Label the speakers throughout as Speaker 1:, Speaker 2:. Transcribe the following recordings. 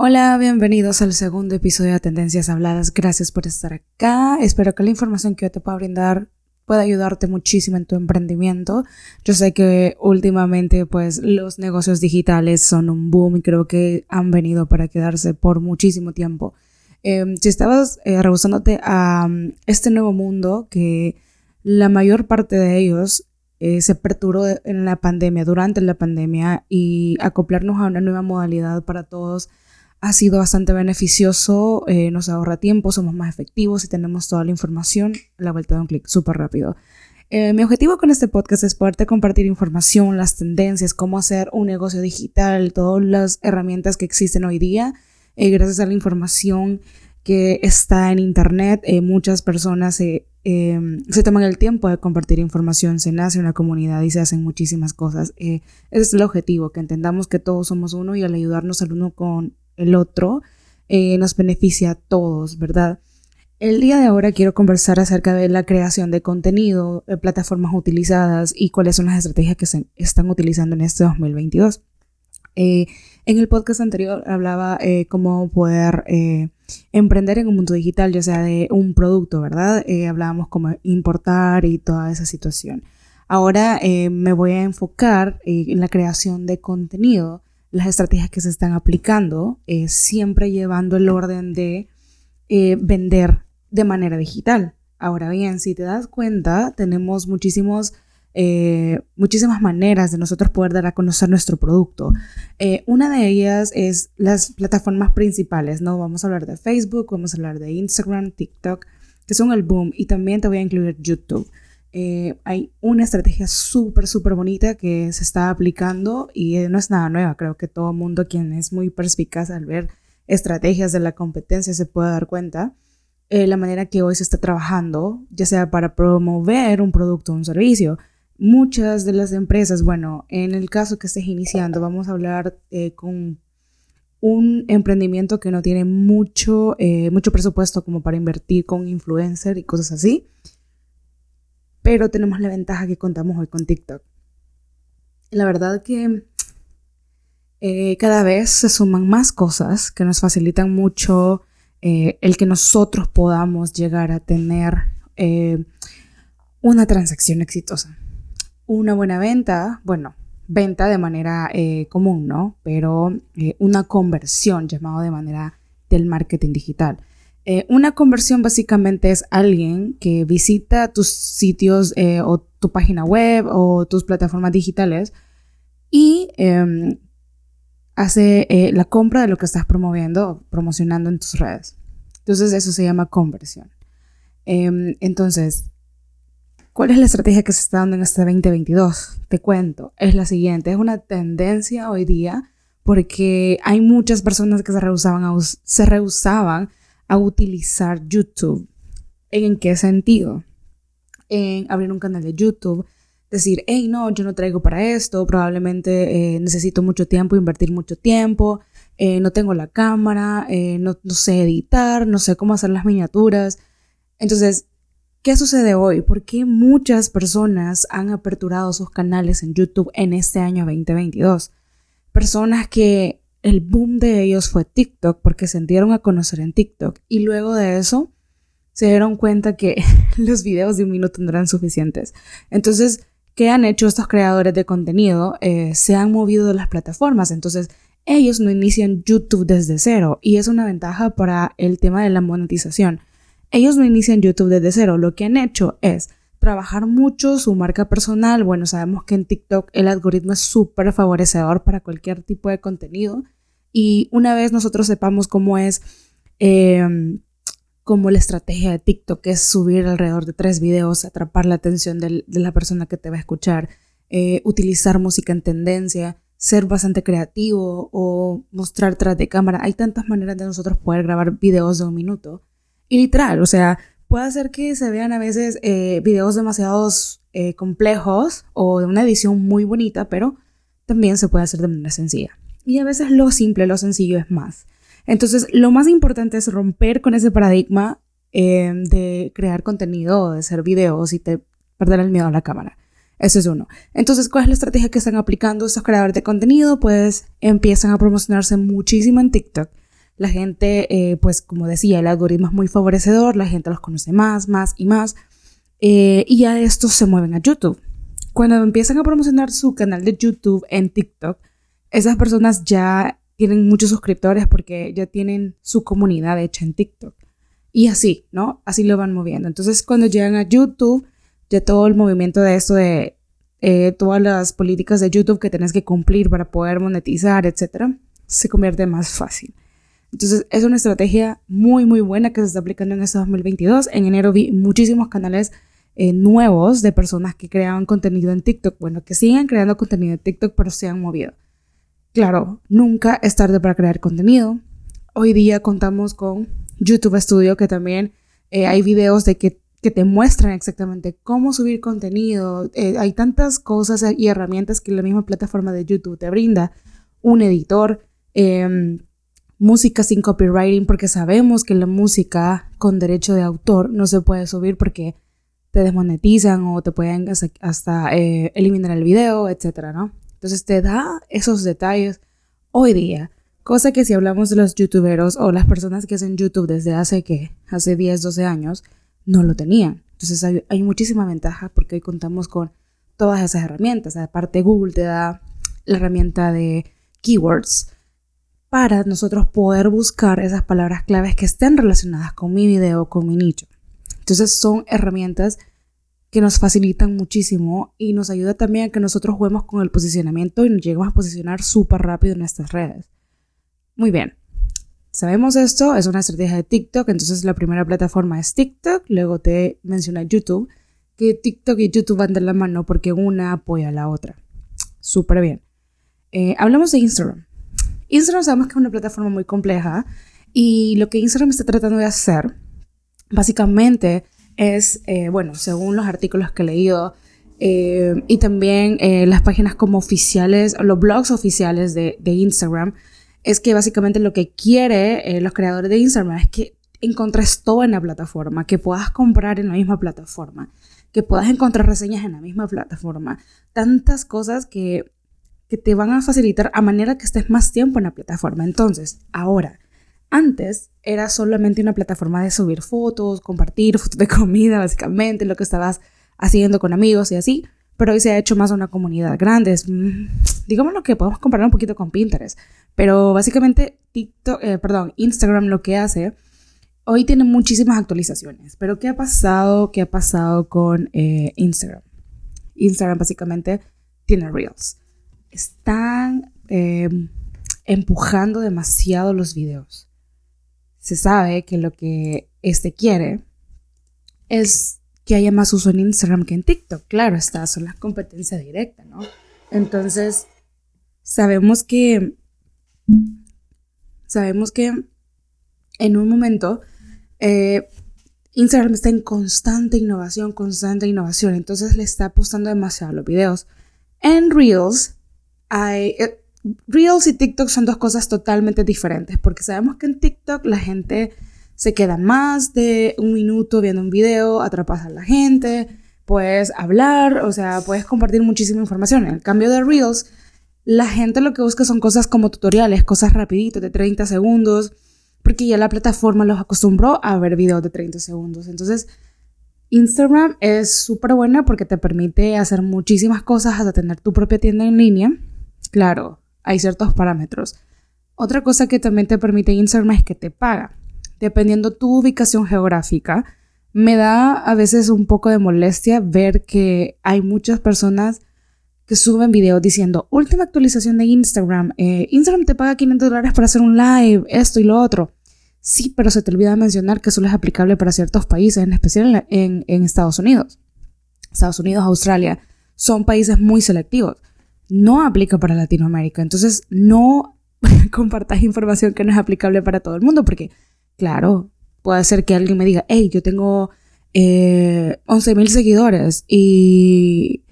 Speaker 1: Hola, bienvenidos al segundo episodio de Tendencias Habladas. Gracias por estar acá. Espero que la información que yo te pueda brindar pueda ayudarte muchísimo en tu emprendimiento. Yo sé que últimamente pues los negocios digitales son un boom y creo que han venido para quedarse por muchísimo tiempo. Em, si estabas eh, a um, este nuevo mundo que la mayor parte de ellos eh, se perturbó en la pandemia, durante la pandemia y acoplarnos a una nueva modalidad para todos ha sido bastante beneficioso, eh, nos ahorra tiempo, somos más efectivos y tenemos toda la información a la vuelta de un clic súper rápido. Eh, mi objetivo con este podcast es poderte compartir información, las tendencias, cómo hacer un negocio digital, todas las herramientas que existen hoy día, eh, gracias a la información que está en Internet. muchas personas se toman el tiempo de compartir información, se nace una comunidad y se hacen muchísimas cosas. ese es el objetivo, que entendamos que todos somos uno y al ayudarnos al uno con el otro, eh, nos beneficia a todos, ¿verdad? El día de ahora quiero conversar acerca de la creación de contenido, de plataformas utilizadas y cuáles son las estrategias que se están utilizando en este 2022. Eh, en el podcast anterior hablaba eh, cómo poder emprender en un mundo digital, ya sea de un producto, ¿verdad? hablábamos cómo importar y toda esa situación. Ahora me voy a enfocar en la creación de contenido las estrategias que se están aplicando, eh, siempre llevando el orden de eh, vender de manera digital. Ahora bien, si te das cuenta, tenemos muchísimos, eh, muchísimas maneras de nosotros poder dar a conocer nuestro producto. una de ellas es las plataformas principales, ¿no? Vamos a hablar de Facebook, vamos a hablar de Instagram, TikTok, que son el boom, y también te voy a incluir YouTube. Eh, hay una estrategia súper, súper bonita que se está aplicando y no es nada nueva. Creo que todo mundo quien es muy perspicaz al ver estrategias de la competencia se puede dar cuenta. Eh, la manera que hoy se está trabajando, ya sea para promover un producto o un servicio. Muchas de las empresas, bueno, en el caso que estés iniciando, vamos a hablar eh, con un emprendimiento que no tiene mucho, mucho presupuesto como para invertir con influencer y cosas así pero tenemos la ventaja que contamos hoy con TikTok. La verdad que eh, cada vez se suman más cosas que nos facilitan mucho eh, el que nosotros podamos llegar a tener eh, una transacción exitosa. Una buena venta, bueno, venta de manera común, ¿no? Pero una conversión llamado de manera del marketing digital. Eh, una conversión básicamente es alguien que visita tus sitios eh, o tu página web o tus plataformas digitales y em, hace eh, la compra de lo que estás promoviendo promocionando en tus redes. Entonces eso se llama conversión. Em, entonces, ¿cuál es la estrategia que se está dando en este 2022? Te cuento, es la siguiente, es una tendencia hoy día porque hay muchas personas que se rehusaban, a, se rehusaban a utilizar YouTube. ¿En qué sentido? En abrir un canal de YouTube, decir, hey, no, yo no traigo para esto, probablemente eh, necesito mucho tiempo, invertir mucho tiempo, eh, no tengo la cámara, eh, no, no sé editar, no sé cómo hacer las miniaturas. Entonces, ¿qué sucede hoy? ¿Por qué muchas personas han aperturado sus canales en YouTube en este año 2022? Personas que el boom de ellos fue TikTok porque se dieron a conocer en TikTok y luego de eso se dieron cuenta que los videos de un minuto no eran suficientes. Entonces, ¿qué han hecho estos creadores de contenido? Eh, se han movido de las plataformas. Entonces, ellos no inician YouTube desde cero y es una ventaja para el tema de la monetización. Ellos no inician YouTube desde cero. Lo que han hecho es trabajar mucho su marca personal. Bueno, sabemos que en TikTok el algoritmo es súper favorecedor para cualquier tipo de contenido. Y una vez nosotros sepamos cómo es, em, como la estrategia de TikTok, es subir alrededor de tres videos, atrapar la atención de la persona que te va a escuchar, eh, utilizar música en tendencia, ser bastante creativo o mostrar tras de cámara. Hay tantas maneras de nosotros poder grabar videos de un minuto. Y literal, o sea, puede ser que se vean a veces eh, videos demasiado eh, complejos o de una edición muy bonita, pero también se puede hacer de manera sencilla. Y a veces lo simple, lo sencillo es más. Entonces, lo más importante es romper con ese paradigma eh, de crear contenido, de hacer videos y te perder el miedo a la cámara. Eso es uno. Entonces, ¿cuál es la estrategia que están aplicando estos creadores de contenido? Pues empiezan a promocionarse muchísimo en TikTok. La gente, eh, pues como decía, el algoritmo es muy favorecedor, la gente los conoce más, más y más. Eh, y ya estos se mueven a YouTube. Cuando empiezan a promocionar su canal de YouTube en TikTok, esas personas ya tienen muchos suscriptores porque ya tienen su comunidad hecha en TikTok. Y así, ¿no? Así lo van moviendo. Entonces, cuando llegan a YouTube, ya todo el movimiento de esto de eh, todas las políticas de YouTube que tenés que cumplir para poder monetizar, etcétera, se convierte más fácil. Entonces, es una estrategia muy, muy buena que se está aplicando en este 2022. En enero vi muchísimos canales eh, nuevos de personas que creaban contenido en TikTok. Bueno, que siguen creando contenido en TikTok, pero se han movido. Claro, nunca es tarde para crear contenido. Hoy día contamos con YouTube Studio, que también eh, hay videos de que, te muestran exactamente cómo subir contenido. Eh, hay tantas cosas y herramientas que la misma plataforma de YouTube te brinda. Un editor, em, música sin copywriting, porque sabemos que la música con derecho de autor no se puede subir porque te desmonetizan o te pueden hasta, eh, eliminar el video, etcétera, ¿no? Entonces te da esos detalles hoy día Cosa que si hablamos de los youtuberos o las personas que hacen YouTube desde hace que, hace 10, 12 años, no lo tenían. Entonces hay, muchísima ventaja porque hoy contamos con todas esas herramientas. Aparte Google te da la herramienta de keywords para nosotros poder buscar esas palabras claves que estén relacionadas con mi video, con mi nicho. Entonces son herramientas que nos facilitan muchísimo y nos ayuda también a que nosotros juguemos con el posicionamiento y nos lleguemos a posicionar súper rápido en estas redes. Muy bien. Sabemos esto, es una estrategia de TikTok, entonces la primera plataforma es TikTok, luego te menciona YouTube, que TikTok y YouTube van de la mano porque una apoya a la otra. Súper bien. Eh, hablamos de Instagram. Instagram sabemos que es una plataforma muy compleja y lo que Instagram está tratando de hacer, básicamente, es, eh, bueno, según los artículos que he leído, eh, y también las páginas como oficiales, los blogs oficiales de, Instagram, es que básicamente lo que quiere eh, los creadores de Instagram es que encontres todo en la plataforma, que puedas comprar en la misma plataforma, que puedas encontrar reseñas en la misma plataforma, tantas cosas que, que te van a facilitar a manera que estés más tiempo en la plataforma. Entonces, ahora, antes era solamente una plataforma de subir fotos, compartir fotos de comida, básicamente, lo que estabas haciendo con amigos y así pero hoy se ha hecho más una comunidad grande. Es, mm, digamos lo que podemos comparar un poquito con Pinterest, pero básicamente TikTok, eh, perdón, Instagram lo que hace, hoy tiene muchísimas actualizaciones, pero ¿qué ha pasado? ¿Qué ha pasado con eh, Instagram? Instagram básicamente tiene Reels. Están em, empujando demasiado los videos. Se sabe que lo que este quiere es que haya más uso en Instagram que en TikTok. Claro, estas son las competencias directas, ¿no? Entonces, sabemos que, sabemos que en un momento eh, Instagram está en constante innovación, constante innovación, entonces le está apostando demasiado los videos. En Reels, eh, Reels y TikTok son dos cosas totalmente diferentes, porque sabemos que en TikTok la gente se queda más de un minuto viendo un video, atrapas a la gente, puedes hablar, o sea, puedes compartir muchísima información. En cambio de Reels, la gente lo que busca son cosas como tutoriales, cosas rapiditas de 30 segundos, porque ya la plataforma los acostumbró a ver videos de 30 segundos. Entonces, Instagram es súper buena porque te permite hacer muchísimas cosas hasta tener tu propia tienda en línea. Claro, hay ciertos parámetros. Otra cosa que también te permite Instagram es que te paga dependiendo tu ubicación geográfica, me da a veces un poco de molestia ver que hay muchas personas que suben videos diciendo, última actualización de Instagram, eh, Instagram te paga 500 dólares para hacer un live, esto y lo otro. Sí, pero se te olvida mencionar que solo es aplicable para ciertos países, en especial en Estados Unidos. Estados Unidos, Australia, son países muy selectivos. No aplica para Latinoamérica. Entonces, no compartas información que no es aplicable para todo el mundo, porque Claro, puede ser que alguien me diga, hey, yo tengo eh, 11 mil seguidores y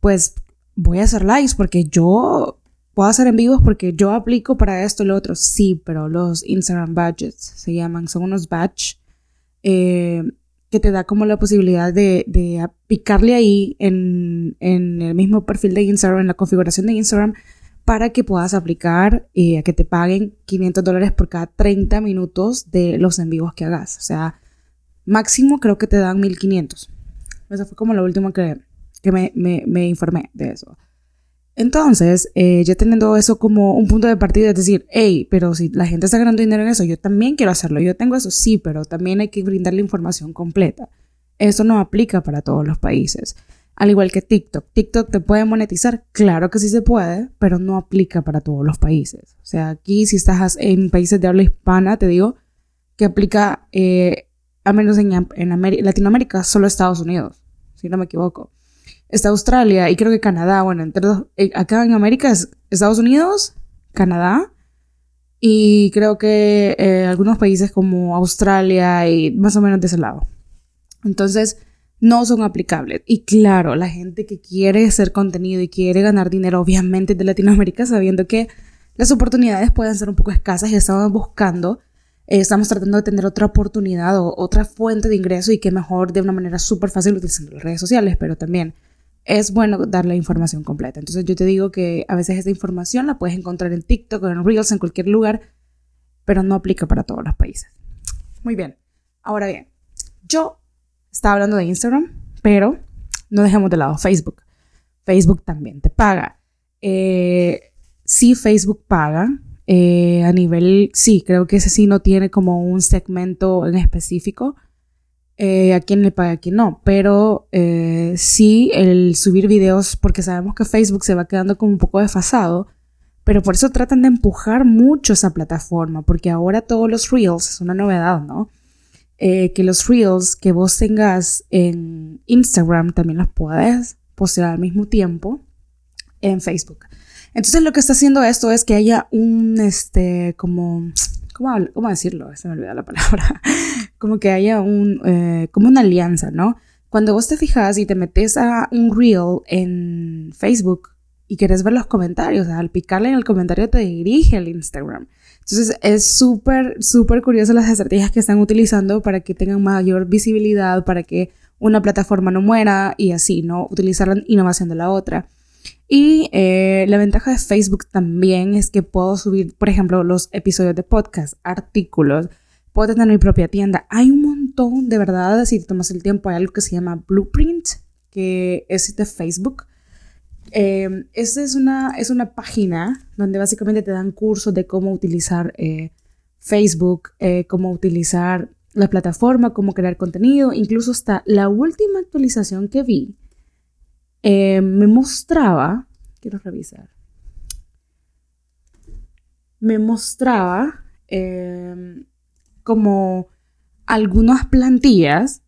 Speaker 1: pues voy a hacer likes porque yo puedo hacer en vivos porque yo aplico para esto y lo otro. Sí, pero los Instagram badges se llaman, son unos eh, que te da como la posibilidad de, picarle ahí en, el mismo perfil de Instagram, en la configuración de Instagram, para que puedas aplicar eh, a que te paguen 500 dólares por cada 30 minutos de los en vivos que hagas. O sea, máximo creo que te dan 1500. Esa fue como la última que, me, informé de eso. Entonces, eh, ya teniendo eso como un punto de partida, es decir, hey, pero si la gente está ganando dinero en eso, yo también quiero hacerlo. Yo tengo eso, sí, pero también hay que brindar la información completa. Eso no aplica para todos los países. Al igual que TikTok. TikTok te puede monetizar, claro que sí se puede, pero no aplica para todos los países. O sea, aquí si estás en países de habla hispana, te digo que aplica, eh, a menos en, en Latinoamérica, solo Estados Unidos, si no me equivoco. Está Australia y creo que Canadá, bueno, entre eh, acá en América es Estados Unidos, Canadá y creo que eh, algunos países como Australia y más o menos de ese lado. Entonces, no son aplicables. Y claro, la gente que quiere hacer contenido y quiere ganar dinero, obviamente de Latinoamérica, sabiendo que las oportunidades pueden ser un poco escasas y estamos buscando, eh, estamos tratando de tener otra oportunidad o otra fuente de ingreso y que mejor de una manera súper fácil utilizando las redes sociales, pero también es bueno dar la información completa. Entonces yo te digo que a veces esta información la puedes encontrar en TikTok en Reels, en cualquier lugar, pero no aplica para todos los países. Muy bien. Ahora bien, yo estaba hablando de Instagram, pero no dejemos de lado Facebook. Facebook también te paga. Eh, sí, Facebook paga. Eh, a nivel, sí, creo que ese sí no tiene como un segmento en específico. Eh, a quién le paga, a quién no. Pero sí, el subir videos, porque sabemos que Facebook se va quedando como un poco desfasado. Pero por eso tratan de empujar mucho esa plataforma, porque ahora todos los reels es una novedad, ¿no? Eh, que los reels que vos tengas en Instagram también los puedes postear al mismo tiempo en Facebook. Entonces lo que está haciendo esto es que haya un, este, como, ¿cómo, cómo decirlo? Se me olvidó la palabra. como que haya un, eh, como una alianza, ¿no? Cuando vos te fijas y te metes a un reel en Facebook y quieres ver los comentarios, al picarle en el comentario te dirige al Instagram. Entonces es súper, súper curioso las estrategias que están utilizando para que tengan mayor visibilidad, para que una plataforma no muera y así, ¿no? Utilizar la innovación de la otra. Y eh, la ventaja de Facebook también es que puedo subir, por ejemplo, los episodios de podcast, artículos, puedo tener mi propia tienda. Hay un montón, de verdad, si tomas el tiempo, hay algo que se llama Blueprint, que es de Facebook eh, esta es una, es una página donde básicamente te dan cursos de cómo utilizar eh, Facebook, eh, cómo utilizar la plataforma, cómo crear contenido. Incluso hasta la última actualización que vi eh, me mostraba, quiero revisar, me mostraba como algunas plantillas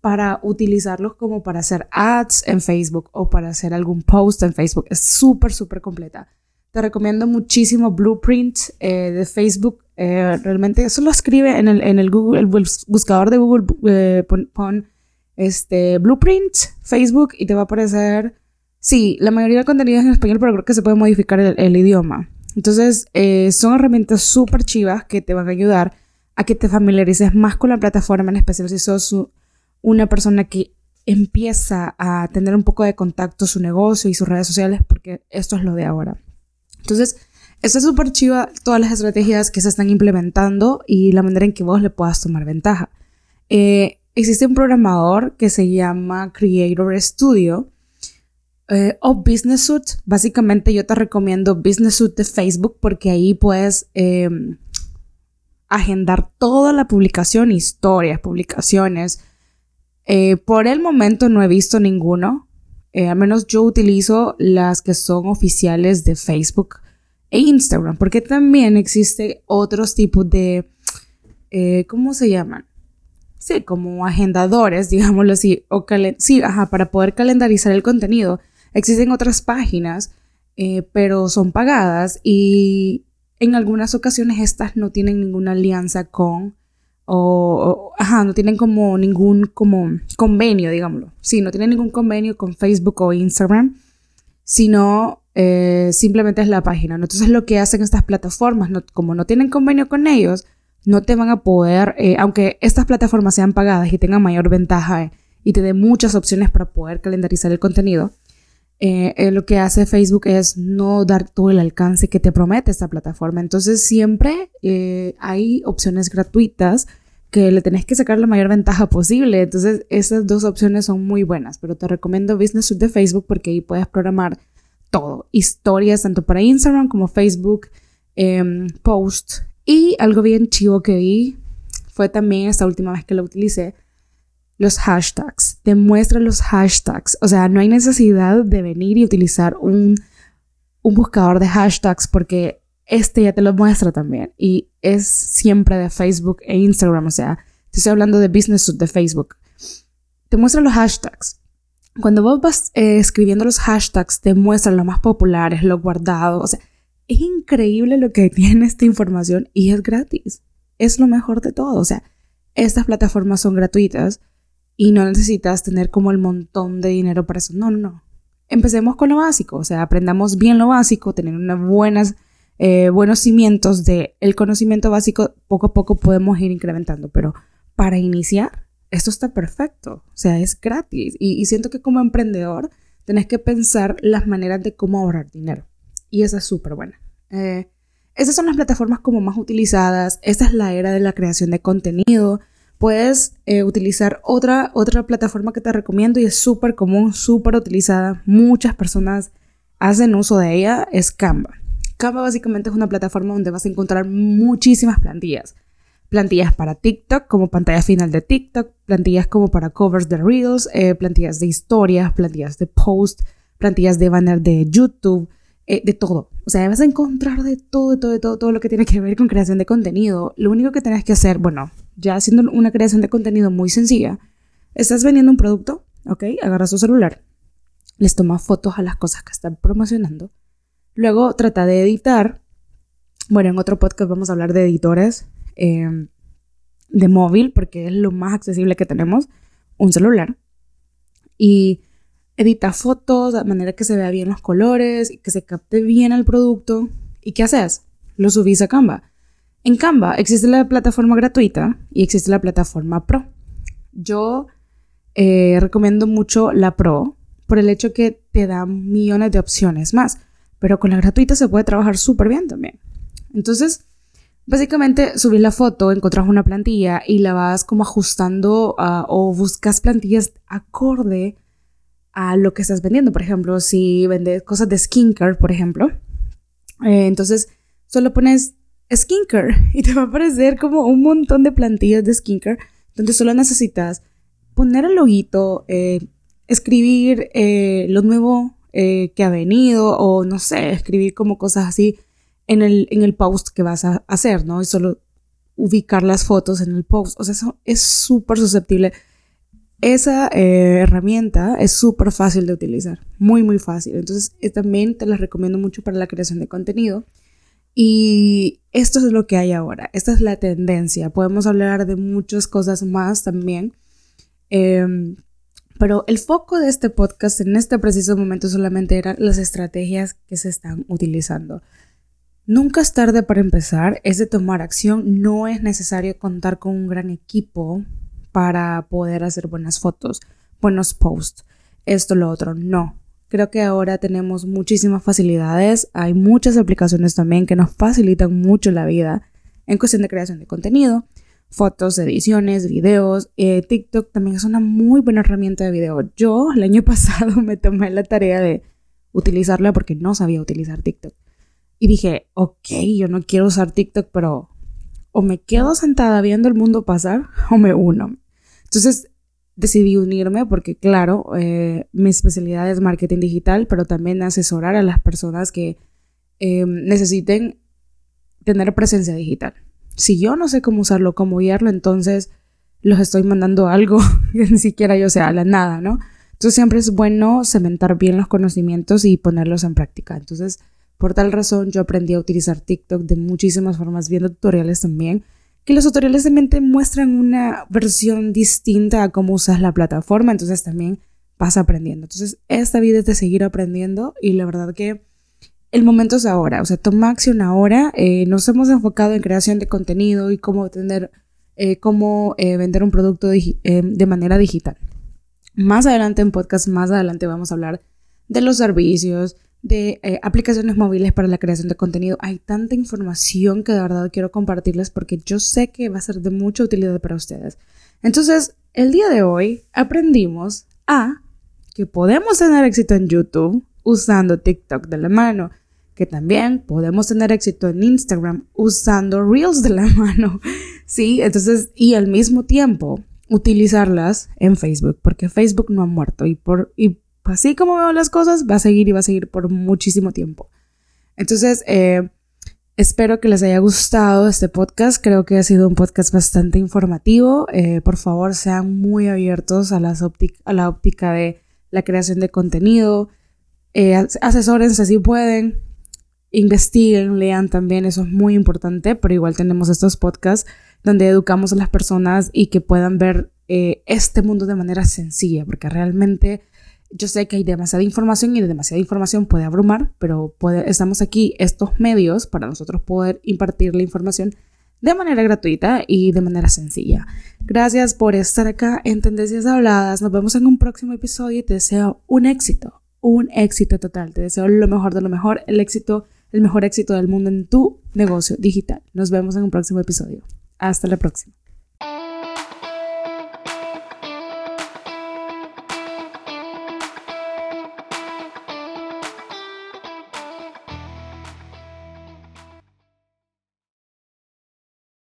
Speaker 1: para utilizarlos como para hacer ads en Facebook o para hacer algún post en Facebook. Es súper, súper completa. Te recomiendo muchísimo Blueprint eh, de Facebook. Eh, realmente eso lo escribe en el, en el Google, el buscador de Google, pon, este Blueprint Facebook y te va a aparecer. Sí, la mayoría del contenido es en español, pero creo que se puede modificar el, idioma. Entonces, son herramientas súper chivas que te van a ayudar a que te familiarices más con la plataforma, en especial si sos una persona que empieza a tener un poco de contacto su negocio y sus redes sociales, porque esto es lo de ahora. Entonces, está súper chiva todas las estrategias que se están implementando y la manera en que vos le puedas tomar ventaja. Eh, existe un programador que se llama Creator Studio eh, o Business Suite. Básicamente yo te recomiendo Business Suite de Facebook porque ahí puedes em, agendar toda la publicación, historias, publicaciones, eh, por el momento no he visto ninguno. Eh, al menos yo utilizo las que son oficiales de Facebook e Instagram, porque también existe otros tipos de, ¿cómo se llaman? Sí, como agendadores, digámoslo así, o sí, ajá, para poder calendarizar el contenido. Existen otras páginas, pero son pagadas y en algunas ocasiones estas no tienen ninguna alianza con o, ajá, no tienen como ningún como convenio, digámoslo. Sí, no tienen ningún convenio con Facebook o Instagram, sino eh, simplemente es la página. Entonces lo que hacen estas plataformas, como no tienen convenio con ellos, no te van a poder, eh, aunque estas plataformas sean pagadas y tengan mayor ventaja y te den muchas opciones para poder calendarizar el contenido, eh, eh, lo que hace Facebook es no dar todo el alcance que te promete esta plataforma. Entonces siempre eh, hay opciones gratuitas que le tenés que sacar la mayor ventaja posible. Entonces esas dos opciones son muy buenas, pero te recomiendo Business Suite de Facebook porque ahí puedes programar todo, historias tanto para Instagram como Facebook, em, post y algo bien chivo que vi fue también esta última vez que lo utilicé los hashtags, demuestra los hashtags. O sea, no hay necesidad de venir y utilizar un, un buscador de hashtags porque este ya te lo muestra también. Y es siempre de Facebook e Instagram. O sea, te estoy hablando de Business de Facebook. Te muestra los hashtags. Cuando vos vas eh, escribiendo los hashtags, te muestran los más populares, los guardados. O sea, es increíble lo que tiene esta información y es gratis. Es lo mejor de todo. O sea, estas plataformas son gratuitas y no necesitas tener como el montón de dinero para eso. No, no, no. Empecemos con lo básico, o sea, aprendamos bien lo básico, tener unas buenas, eh, buenos cimientos de el conocimiento básico, poco a poco podemos ir incrementando, pero para iniciar, esto está perfecto, o sea, es gratis y, siento que como emprendedor tenés que pensar las maneras de cómo ahorrar dinero y esa es súper buena. Eh, esas son las plataformas como más utilizadas, esta es la era de la creación de contenido, puedes eh, utilizar otra, otra plataforma que te recomiendo y es súper común, súper utilizada. Muchas personas hacen uso de ella, es Canva. Canva básicamente es una plataforma donde vas a encontrar muchísimas plantillas. Plantillas para TikTok, como pantalla final de TikTok, plantillas como para covers de Reels, eh, plantillas de historias, plantillas de post, plantillas de banner de YouTube, eh, de todo. O sea, vas a encontrar de todo, de todo, de todo, todo lo que tiene que ver con creación de contenido. Lo único que tenés que hacer, bueno, ya haciendo una creación de contenido muy sencilla, estás vendiendo un producto, ¿ok? Agarras tu celular, les tomas fotos a las cosas que están promocionando, luego trata de editar. Bueno, en otro podcast vamos a hablar de editores em, de móvil, porque es lo más accesible que tenemos, un celular. Y edita fotos de manera que se vea bien los colores, y que se capte bien el producto. ¿Y qué haces? Lo subís a Canva. En Canva existe la plataforma gratuita y existe la plataforma Pro. Yo eh, recomiendo mucho la Pro por el hecho que te da millones de opciones más, pero con la gratuita se puede trabajar súper bien también. Entonces, básicamente subís la foto, encontrás una plantilla y la vas como ajustando ah, o buscas plantillas acorde a lo que estás vendiendo. Por ejemplo, si vendes cosas de skincare, por ejemplo, eh, entonces solo pones skincare y te va a aparecer como un montón de plantillas de skincare donde solo necesitas poner el loguito, eh, escribir eh, lo nuevo eh, que ha venido o no sé, escribir como cosas así en el, en el post que vas a hacer, ¿no? Y solo ubicar las fotos en el post. O sea, eso es súper susceptible. Esa herramienta es súper fácil de utilizar, muy, muy fácil. Entonces, también te la recomiendo mucho para la creación de contenido. Y esto es lo que hay ahora, esta es la tendencia. Podemos hablar de muchas cosas más también. Em, pero el foco de este podcast en este preciso momento solamente eran las estrategias que se están utilizando. Nunca es tarde para empezar, es de tomar acción, no es necesario contar con un gran equipo para poder hacer buenas fotos, buenos posts, esto, lo otro, no. Creo que ahora tenemos muchísimas facilidades. Hay muchas aplicaciones también que nos facilitan mucho la vida en cuestión de creación de contenido, fotos, ediciones, videos. Eh, TikTok también es una muy buena herramienta de video. Yo el año pasado me tomé la tarea de utilizarla porque no sabía utilizar TikTok. Y dije, ok, yo no quiero usar TikTok, pero o me quedo sentada viendo el mundo pasar o me uno. Entonces decidí unirme porque, claro, eh, mi especialidad es marketing digital, pero también asesorar a las personas que em, necesiten tener presencia digital. Si yo no sé cómo usarlo, cómo guiarlo, entonces los estoy mandando algo que ni siquiera yo sé a la nada, ¿no? Entonces siempre es bueno cementar bien los conocimientos y ponerlos en práctica. Entonces, por tal razón, yo aprendí a utilizar TikTok de muchísimas formas, viendo tutoriales también que los tutoriales también te muestran una versión distinta a cómo usas la plataforma, entonces también vas aprendiendo. Entonces, esta vida es de seguir aprendiendo y la verdad que el momento es ahora, o sea, toma acción ahora. Eh, nos hemos enfocado en creación de contenido y cómo tener, eh, cómo eh, vender un producto de manera digital. Más adelante en podcast, más adelante vamos a hablar de los servicios, de eh, aplicaciones móviles para la creación de contenido. Hay tanta información que de verdad quiero compartirles porque yo sé que va a ser de mucha utilidad para ustedes. Entonces, el día de hoy aprendimos a que podemos tener éxito en YouTube usando TikTok de la mano, que también podemos tener éxito en Instagram usando Reels de la mano, ¿sí? Entonces, y al mismo tiempo utilizarlas en Facebook, porque Facebook no ha muerto y por y así como veo las cosas, va a seguir y va a seguir por muchísimo tiempo. Entonces, eh, espero que les haya gustado este podcast. Creo que ha sido un podcast bastante informativo. Eh, por favor, sean muy abiertos a, las a la óptica de la creación de contenido. Eh, asesórense si pueden. Investiguen, lean también, eso es muy importante, pero igual tenemos estos podcasts donde educamos a las personas y que puedan ver eh, este mundo de manera sencilla, porque realmente yo sé que hay demasiada información y de demasiada información puede abrumar, pero estamos aquí, estos medios, para nosotros poder impartir la información de manera gratuita y de manera sencilla. Gracias por estar acá en Tendencias Habladas. Nos vemos en un próximo episodio y te deseo un éxito, un éxito total. Te deseo lo mejor de lo mejor, el éxito, el mejor éxito del mundo en tu negocio digital. Nos vemos en un próximo episodio. Hasta la próxima.